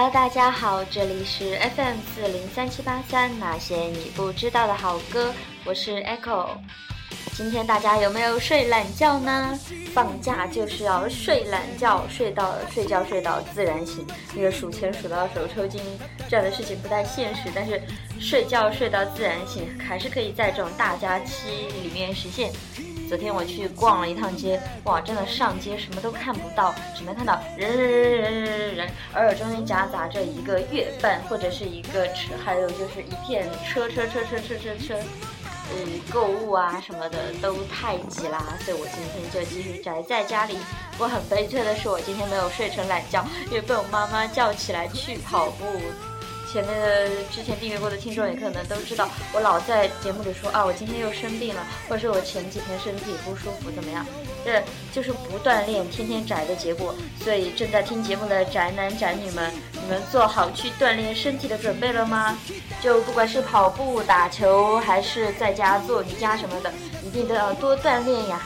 Hello，大家好，这里是 FM 四零三七八三，那些你不知道的好歌，我是 Echo。今天大家有没有睡懒觉呢？放假就是要睡懒觉，睡到睡觉睡到自然醒。那个数钱数到手抽筋这样的事情不太现实，但是睡觉睡到自然醒还是可以在这种大假期里面实现。昨天我去逛了一趟街，哇，真的上街什么都看不到，只能看到人人人人人人人，偶尔中间夹杂着一个月份或者是一个车，还有就是一片车车车车车车车，嗯，购物啊什么的都太挤啦，所以我今天就继续宅在家里。我很悲催的是，我今天没有睡成懒觉，因为被我妈妈叫起来去跑步。前面的之前订阅过的听众也可能都知道，我老在节目里说啊，我今天又生病了，或者是我前几天身体不舒服，怎么样？这就是不锻炼，天天宅的结果。所以正在听节目的宅男宅女们，你们做好去锻炼身体的准备了吗？就不管是跑步、打球，还是在家做瑜伽什么的，一定都要多锻炼呀。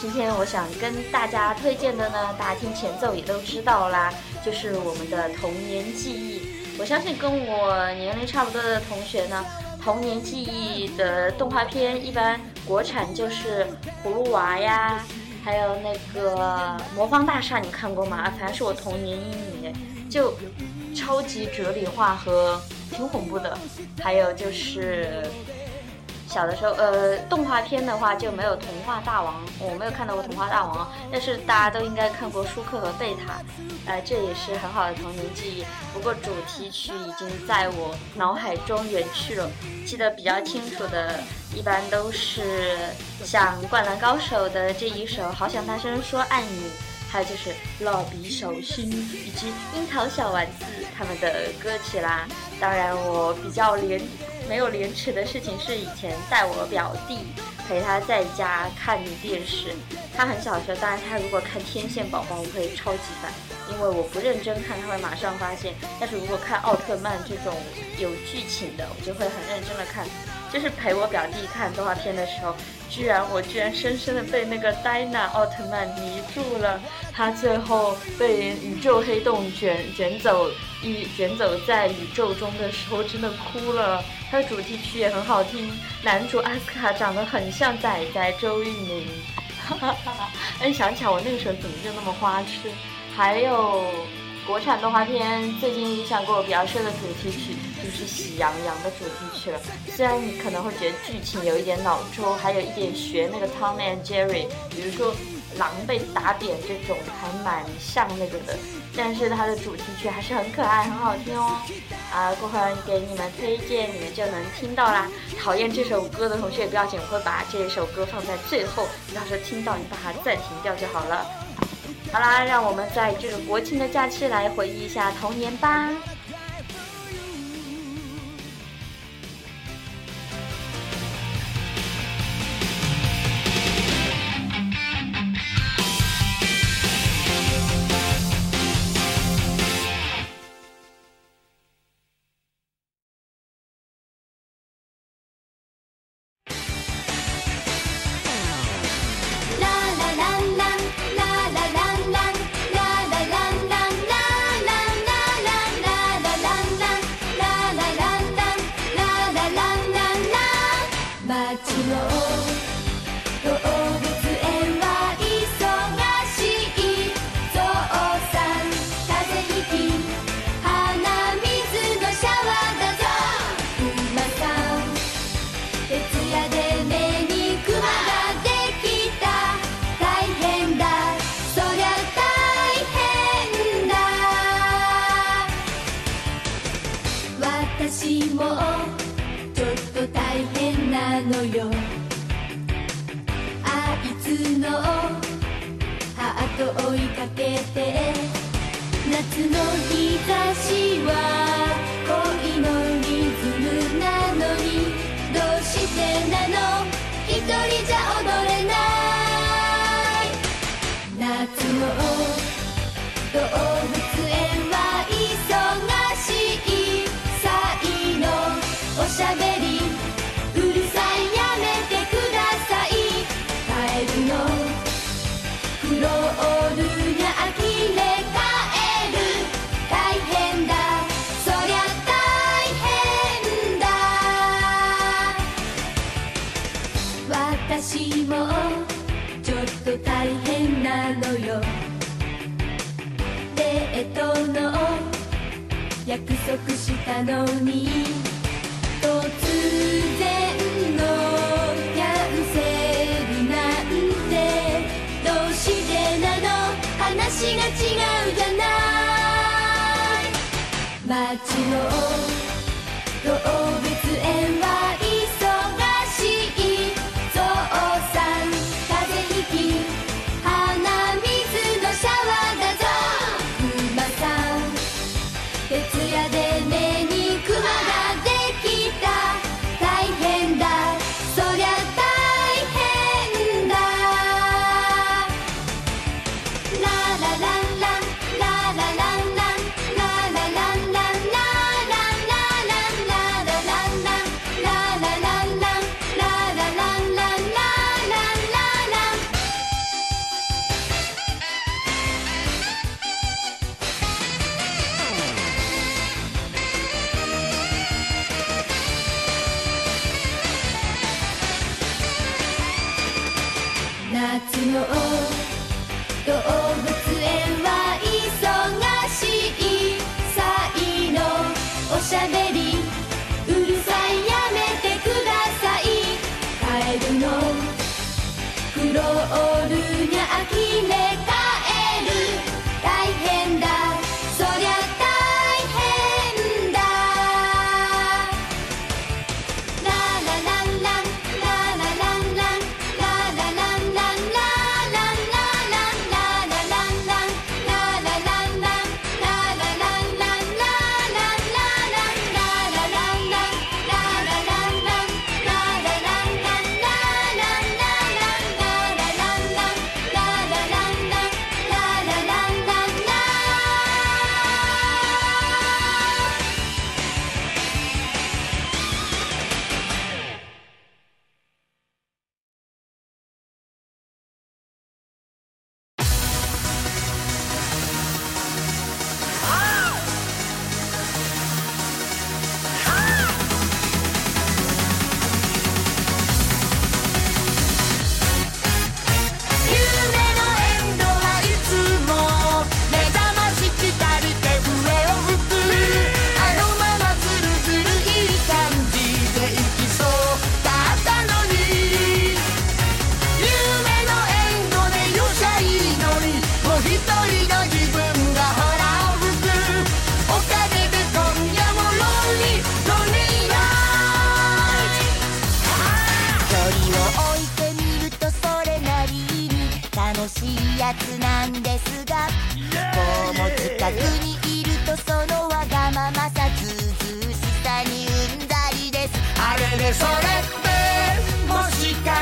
今天我想跟大家推荐的呢，大家听前奏也都知道啦，就是我们的童年记忆。我相信跟我年龄差不多的同学呢，童年记忆的动画片一般国产就是葫芦娃呀，还有那个魔方大厦，你看过吗？反正是我童年阴影，就超级哲理化和挺恐怖的，还有就是。小的时候，呃，动画片的话就没有《童话大王》，我没有看到过《童话大王》，但是大家都应该看过舒克和贝塔，呃，这也是很好的童年记忆。不过主题曲已经在我脑海中远去了，记得比较清楚的，一般都是像《灌篮高手》的这一首《好想大声说爱你》，还有就是《蜡笔小新》以及《樱桃小丸子》他们的歌曲啦。当然，我比较连。没有廉耻的事情是以前带我表弟陪他在家看电视，他很小的时候，当然他如果看天线宝宝，我会超级烦，因为我不认真看，他会马上发现。但是如果看奥特曼这种有剧情的，我就会很认真的看。就是陪我表弟看动画片的时候，居然我居然深深的被那个戴娜奥特曼迷住了。他最后被宇宙黑洞卷卷走，一卷走在宇宙中的时候，真的哭了。他的主题曲也很好听，男主阿斯卡长得很像仔仔周渝民。哈哈哈！哎，想起来我那个时候怎么就那么花痴？还有。国产动画片最近印象给我比较深的主题曲就是《喜羊羊》的主题曲了。虽然你可能会觉得剧情有一点脑抽，还有一点学那个 Tom and Jerry，比如说狼被打扁这种，还蛮像那个的。但是它的主题曲还是很可爱，很好听哦。啊，过会儿给你们推荐，你们就能听到啦。讨厌这首歌的同学也不要紧，我会把这首歌放在最后，到时候听到你把它暂停掉就好了。好啦，让我们在这个国庆的假期来回忆一下童年吧。ちもちょっと大変なのよ。デートの約束したのに。突然のキャンセルなんてどうしてなの？話が違うじゃない。街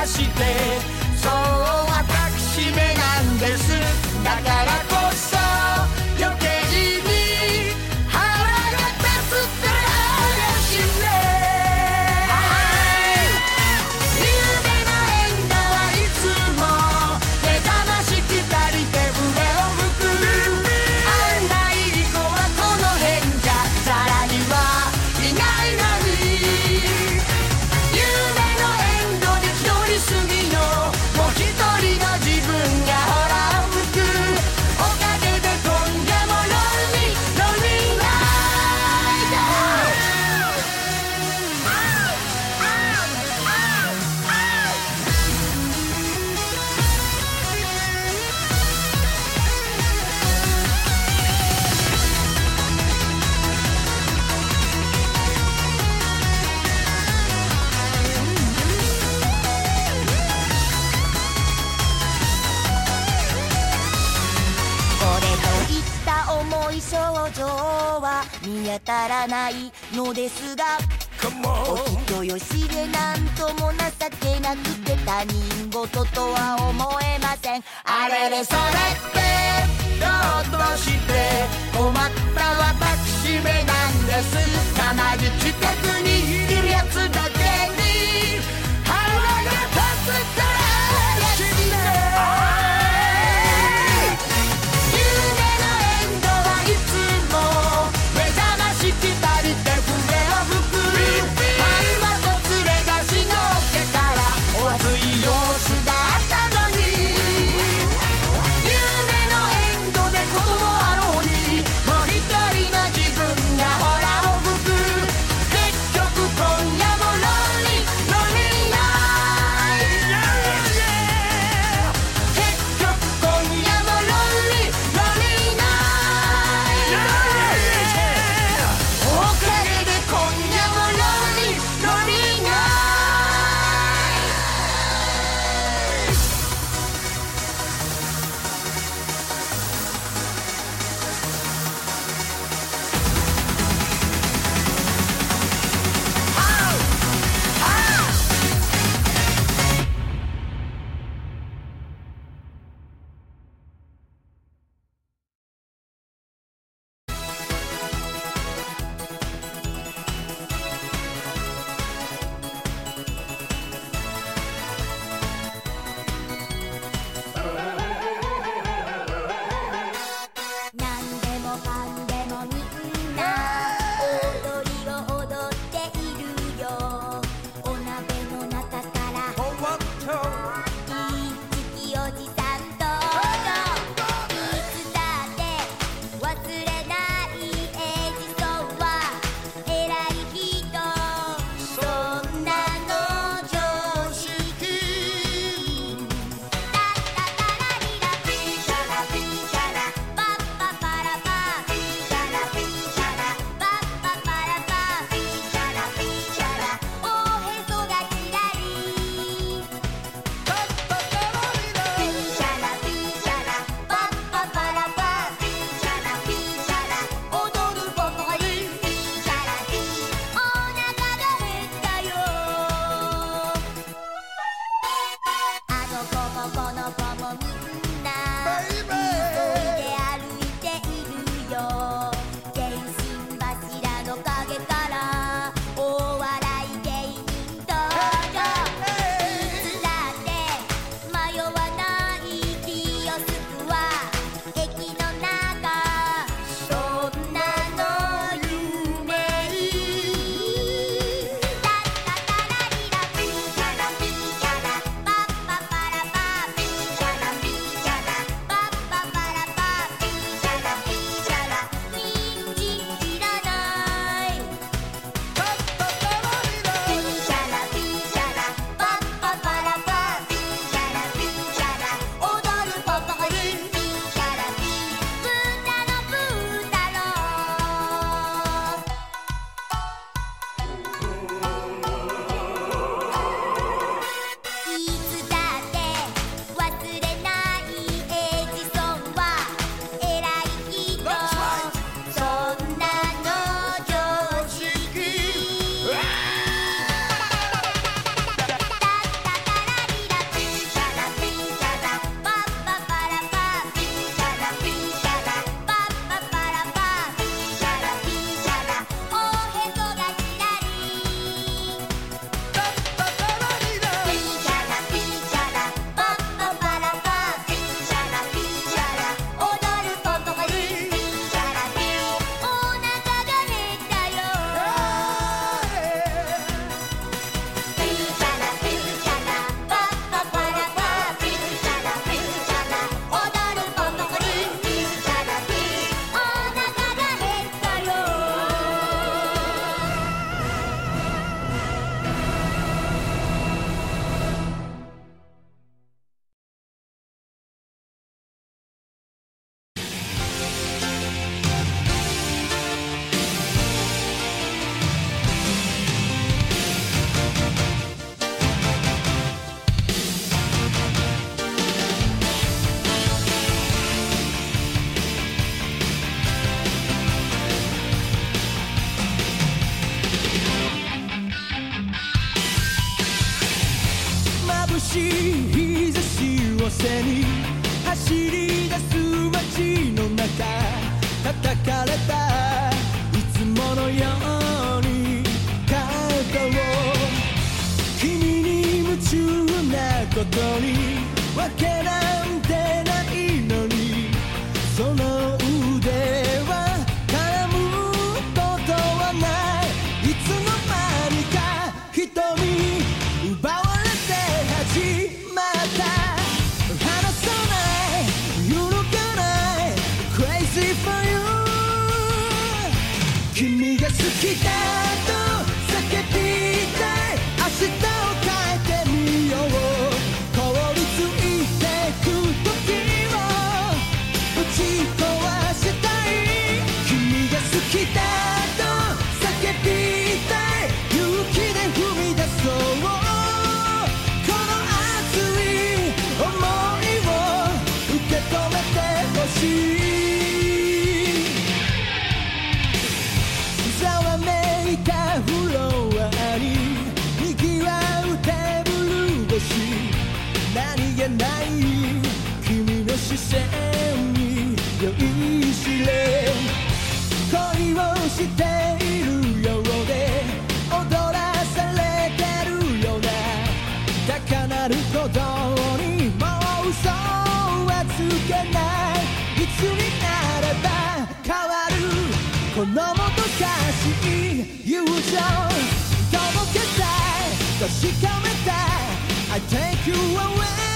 してい症状は見当たらないのですがお人よしでなんとも情けなくて他人事とは思えません。あれれそれってどうとして困った私めなんです。たまに近くにいるやつだけに腹が立つからやしねことにわけない線に酔いしれ恋をしているようで踊らされてるような高鳴る鼓動にもう嘘はつけない。いつになれば変わるこのもどかしい。友情届けたい。確かめたい。I take you away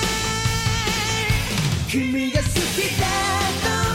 君が好きだと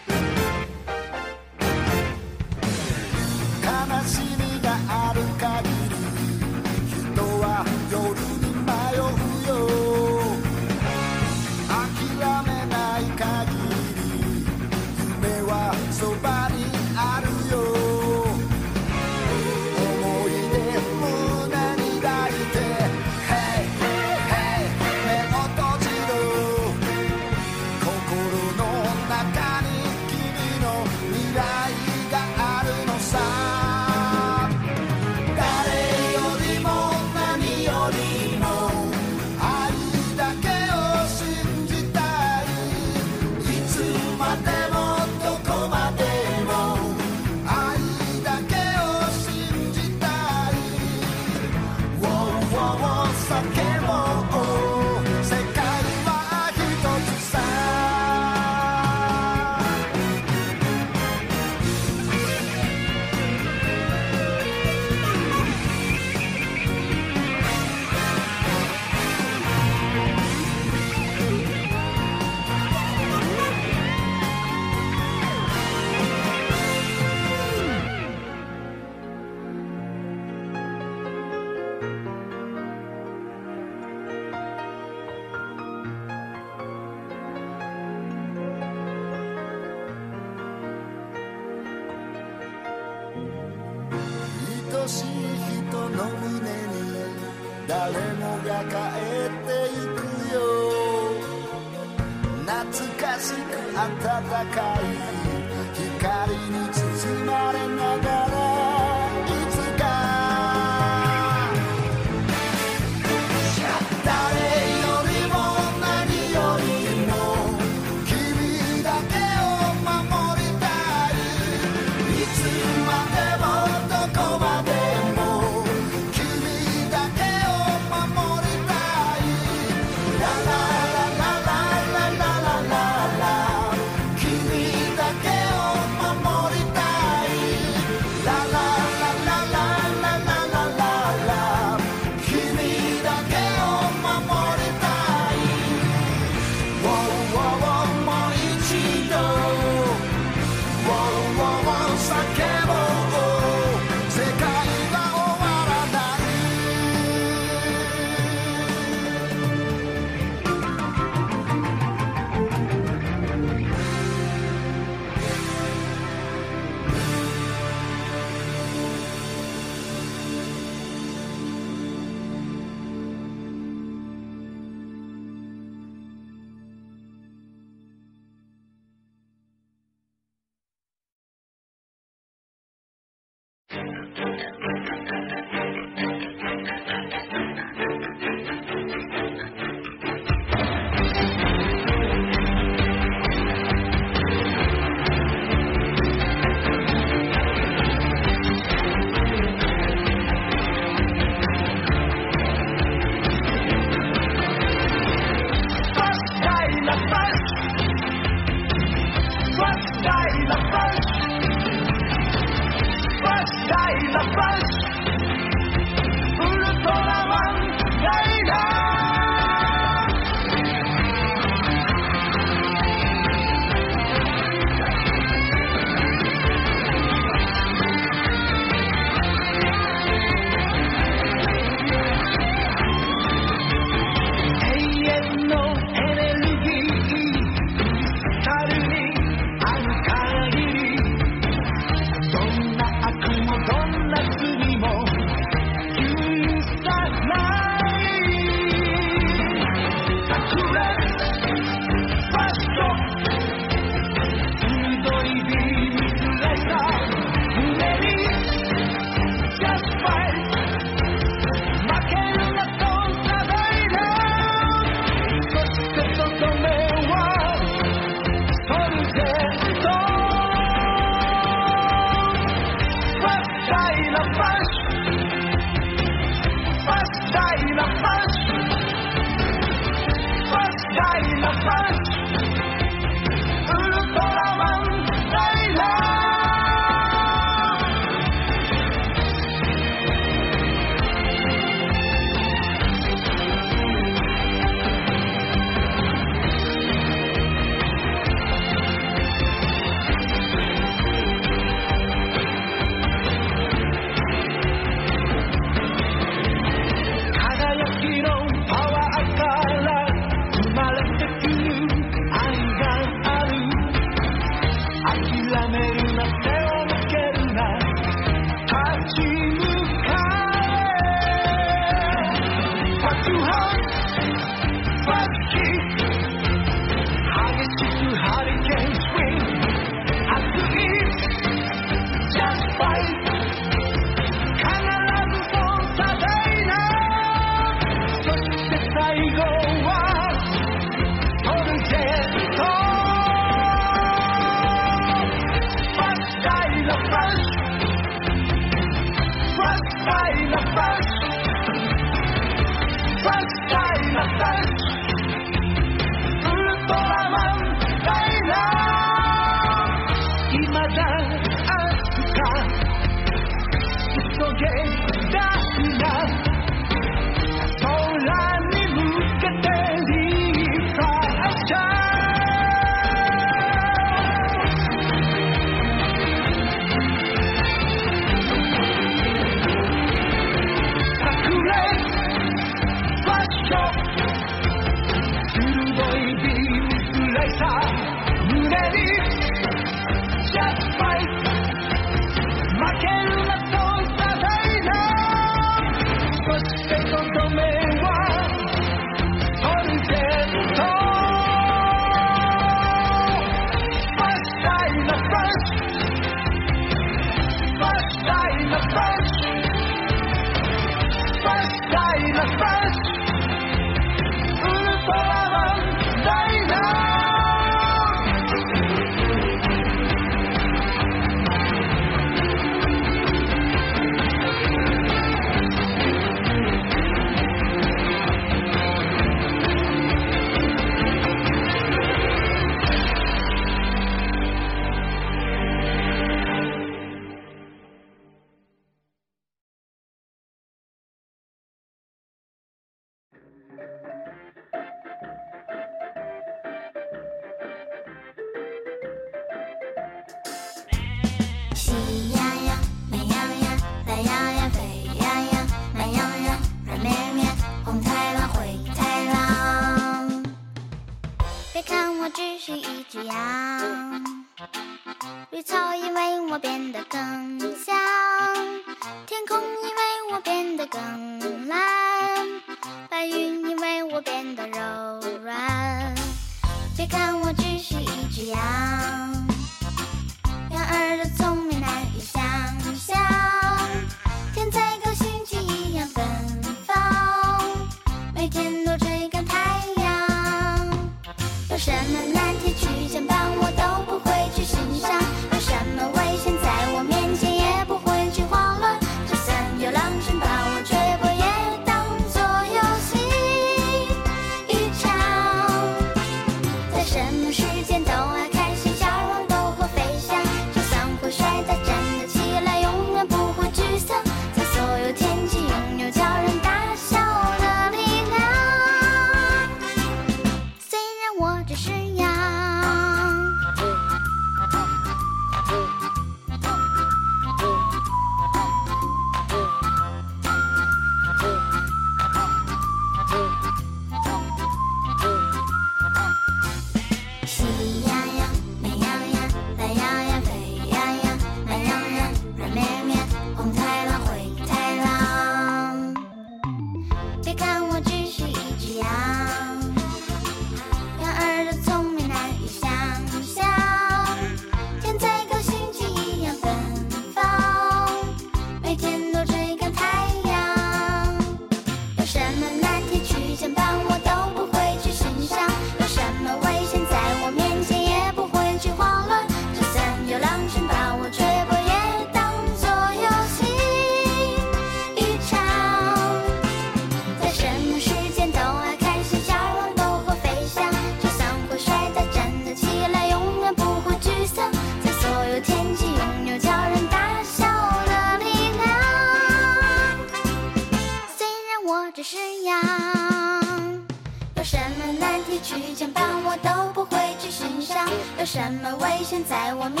在我面